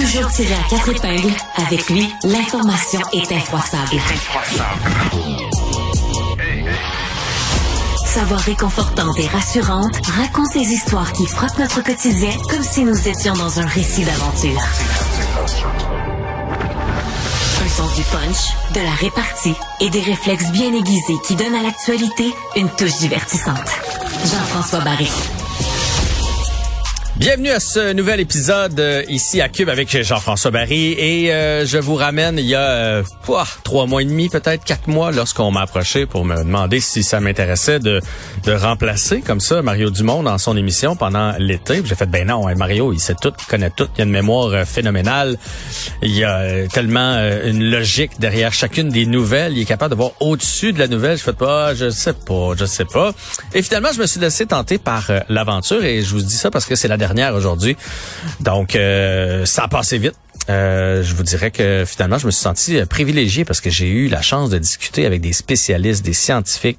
Toujours tiré à quatre épingles, avec lui, l'information est infroissable. Sa voix réconfortante et rassurante raconte les histoires qui frappent notre quotidien comme si nous étions dans un récit d'aventure. Un sens du punch, de la répartie et des réflexes bien aiguisés qui donnent à l'actualité une touche divertissante. Jean-François Barry. Bienvenue à ce nouvel épisode euh, ici à Cube avec Jean-François Barry et euh, je vous ramène il y a euh, trois mois et demi, peut-être quatre mois, lorsqu'on m'a approché pour me demander si ça m'intéressait de, de remplacer comme ça Mario Dumont dans son émission pendant l'été. J'ai fait ben non, hein, Mario, il sait tout, il connaît tout, il a une mémoire phénoménale, il y a tellement une logique derrière chacune des nouvelles, il est capable de voir au-dessus de la nouvelle. Je fais pas, ah, je sais pas, je sais pas. Et finalement, je me suis laissé tenter par l'aventure et je vous dis ça parce que c'est la dernière aujourd'hui. Donc, euh, ça a passé vite. Euh, je vous dirais que finalement, je me suis senti euh, privilégié parce que j'ai eu la chance de discuter avec des spécialistes, des scientifiques,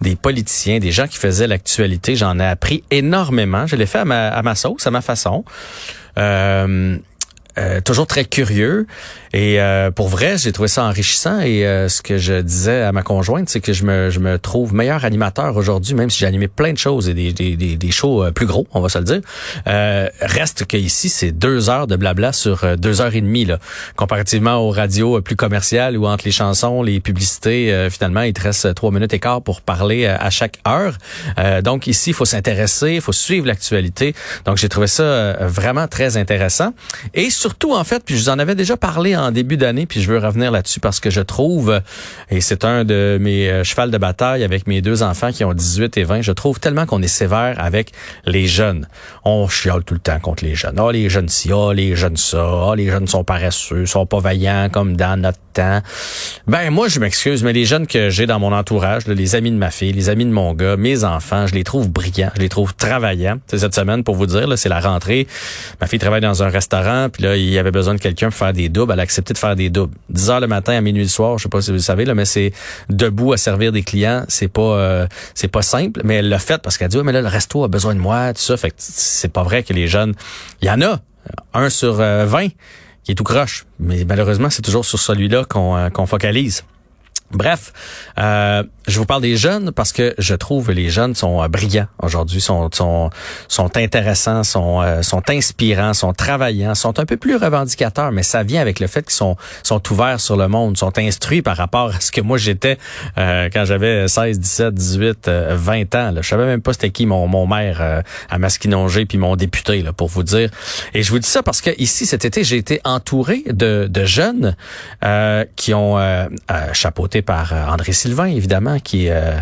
des politiciens, des gens qui faisaient l'actualité. J'en ai appris énormément. Je l'ai fait à ma, à ma sauce, à ma façon. Euh, euh, toujours très curieux. Et euh, pour vrai, j'ai trouvé ça enrichissant. Et euh, ce que je disais à ma conjointe, c'est que je me, je me trouve meilleur animateur aujourd'hui, même si j'ai animé plein de choses et des, des, des, des shows plus gros, on va se le dire. reste que ici, c'est deux heures de blabla sur deux heures et demie, là, comparativement aux radios plus commerciales où entre les chansons, les publicités, finalement, il te reste trois minutes et quart pour parler à chaque heure. donc ici, il faut s'intéresser, il faut suivre l'actualité. Donc j'ai trouvé ça vraiment très intéressant. Et surtout, en fait, puis je vous en avais déjà parlé en début d'année, puis je veux revenir là-dessus parce que je trouve, et c'est un de mes euh, chevals de bataille avec mes deux enfants qui ont 18 et 20, je trouve tellement qu'on est sévère avec les jeunes. On chiale tout le temps contre les jeunes. Ah, les jeunes ci, ah, les jeunes ça, ah, les jeunes sont paresseux, sont pas vaillants comme dans notre temps. Ben, moi, je m'excuse, mais les jeunes que j'ai dans mon entourage, les amis de ma fille, les amis de mon gars, mes enfants, je les trouve brillants, je les trouve travaillants. Cette semaine, pour vous dire, c'est la rentrée. Ma fille travaille dans un restaurant, puis là, il y avait besoin de quelqu'un pour faire des doubles. Elle a accepté de faire des doubles. 10 heures le matin à minuit le soir, je sais pas si vous le savez, là, mais c'est debout à servir des clients. C'est pas euh, c'est pas simple, mais elle l'a fait parce qu'elle dit, ouais, mais là, le resto a besoin de moi, tout ça. Fait que c'est pas vrai que les jeunes... Il y en a, un sur 20 euh, qui est tout croche. Mais malheureusement, c'est toujours sur celui-là qu'on euh, qu'on focalise. Bref, euh, je vous parle des jeunes parce que je trouve les jeunes sont euh, brillants aujourd'hui, sont, sont, sont intéressants, sont, euh, sont inspirants, sont travaillants, sont un peu plus revendicateurs, mais ça vient avec le fait qu'ils sont, sont ouverts sur le monde, sont instruits par rapport à ce que moi j'étais quand j'avais 16, 17, 18, 20 ans. Là. Je savais même pas c'était qui mon, mon maire à Masquinongé puis mon député, là, pour vous dire. Et je vous dis ça parce que ici, cet été, j'ai été entouré de, de jeunes qui ont chapeauté par euh, André Sylvain, évidemment, qui, euh,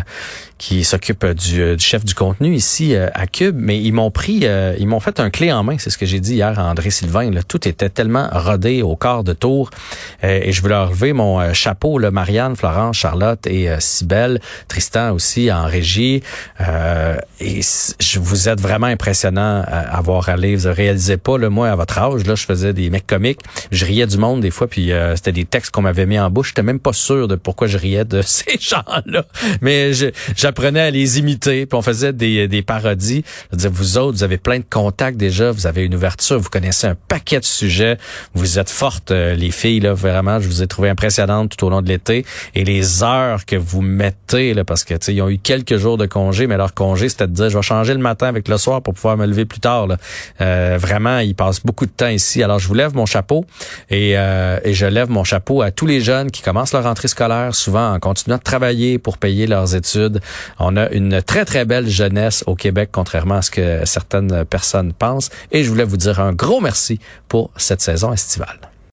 qui s'occupe du, euh, du, chef du contenu ici à Cube, mais ils m'ont pris, ils m'ont fait un clé en main, c'est ce que j'ai dit hier à André Sylvain. Tout était tellement rodé au quart de tour et je voulais relever mon chapeau, là, Marianne, Florence, Charlotte et Sibelle, Tristan aussi en régie. je vous êtes vraiment impressionnant à avoir allé. Vous ne réalisez pas, le moi à votre âge, là, je faisais des mecs comiques, je riais du monde des fois, puis c'était des textes qu'on m'avait mis en bouche. J'étais même pas sûr de pourquoi je riais de ces gens-là, mais j'apprenais à les imiter, puis on faisait des, des parodies. Je dire, vous autres, vous avez plein de contacts déjà, vous avez une ouverture, vous connaissez un paquet de sujets, vous êtes fortes, euh, les filles, là, vraiment, je vous ai trouvé impressionnantes tout au long de l'été. Et les heures que vous mettez, là, parce que, tu sais, ils ont eu quelques jours de congé, mais leur congé, c'était de dire, je vais changer le matin avec le soir pour pouvoir me lever plus tard. Là. Euh, vraiment, ils passent beaucoup de temps ici. Alors, je vous lève mon chapeau et, euh, et je lève mon chapeau à tous les jeunes qui commencent leur rentrée scolaire, souvent en continuant de travailler pour payer leurs études, on a une très, très belle jeunesse au Québec, contrairement à ce que certaines personnes pensent. Et je voulais vous dire un gros merci pour cette saison estivale.